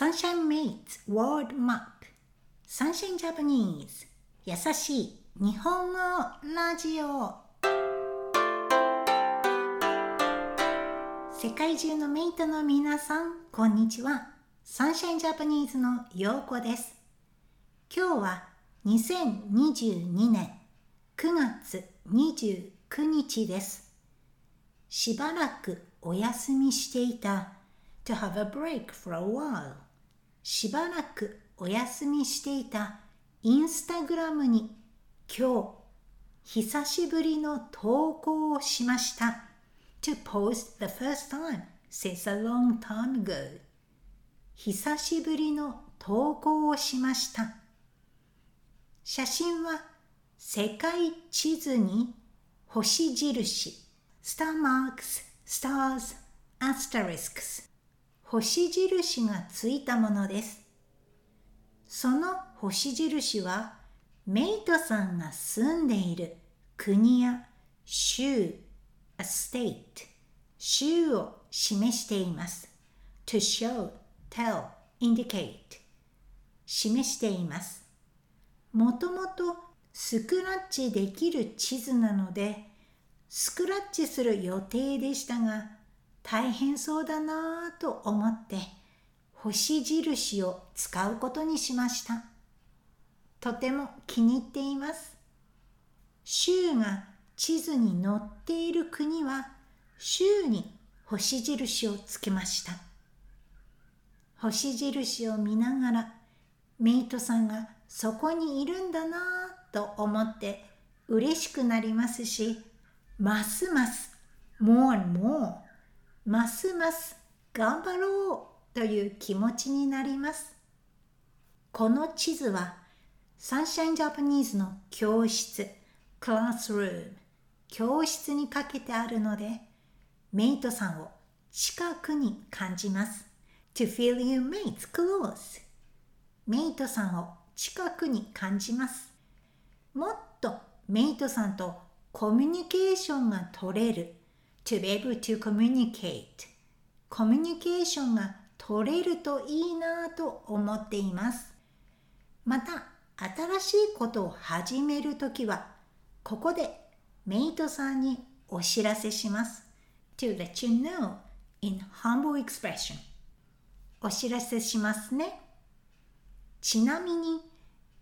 Sunshine Mates World Map. Sunshine Japanese. 優しい。日本語ラジオ。世界中のメイトの皆さんこんにちは。サンシャインジャパニーズのようこです。今日は2022年9月29日です。しばらくお休みしていた。To have a break for a while. しばらくお休みしていたインスタグラムに今日久しぶりの投稿をしました。Instagram に ago 久しぶりの投稿をしました。写真は世界地図に星印、スターマークス、スターズ、アスタリスクス。星印がついたものです。その星印はメイトさんが住んでいる国や州、a state、州を示しています。to show, tell, indicate 示しています。もともとスクラッチできる地図なのでスクラッチする予定でしたが大変そうだなぁと思って星印を使うことにしました。とても気に入っています。州が地図に載っている国は州に星印をつけました。星印を見ながらメイトさんがそこにいるんだなぁと思って嬉しくなりますし、ますます more and more ますます頑張ろうという気持ちになります。この地図はサンシャインジャパニーズの教室、クラスルーム、教室にかけてあるので、メイトさんを近くに感じます。to feel your mates close メイトさんを近くに感じます。もっとメイトさんとコミュニケーションが取れる to be able to communicate. コミュニケーションが取れるといいなと思っています。また新しいことを始めるときはここでメイトさんにお知らせします。To let you know in humble expression. お知らせしますね。ちなみに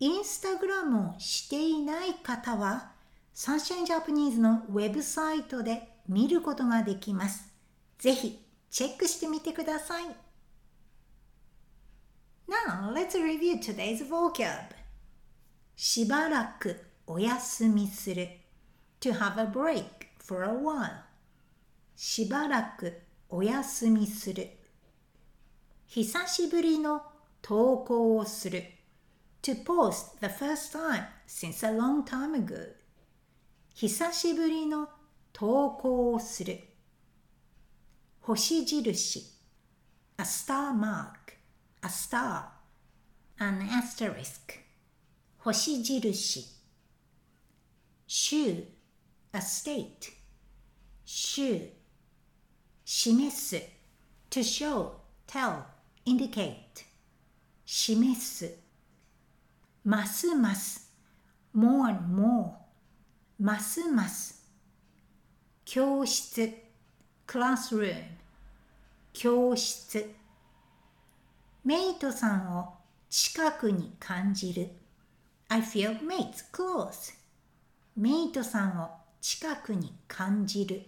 インスタグラムをしていない方はサンシャインジャパニーズのウェブサイトで見ることができます。ぜひチェックしてみてください。Now, let's review today's vocab. しばらくお休みする to have a break for a while しばらくお休みする久しぶりの投稿をする to post the first time since a long time ago 久しぶりの投稿をする星印 a star mark a star an asterisk 星印州 a state 州示す to show, tell, indicate 示すますます more and more ますます教室。classroom 教室。メイトさんを近くに感じる。I feel mates close メイトさんを近くに感じる。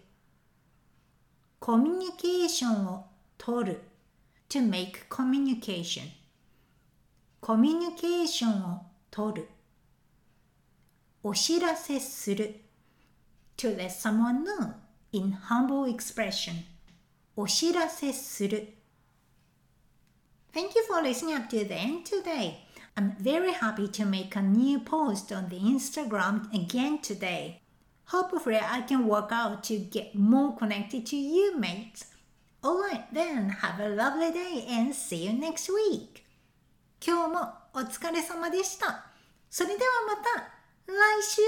コミュニケーションを取る。To make communication コミュニケーションを取る。お知らせする。to let someone know in humble expression お知らせする Thank you for listening up to the end today. I'm very happy to make a new post on the Instagram again today. Hopefully, I can work out to get more connected to you, mates. Alright then, have a lovely day and see you next week. 今日もお疲れ様でした。それではまた来週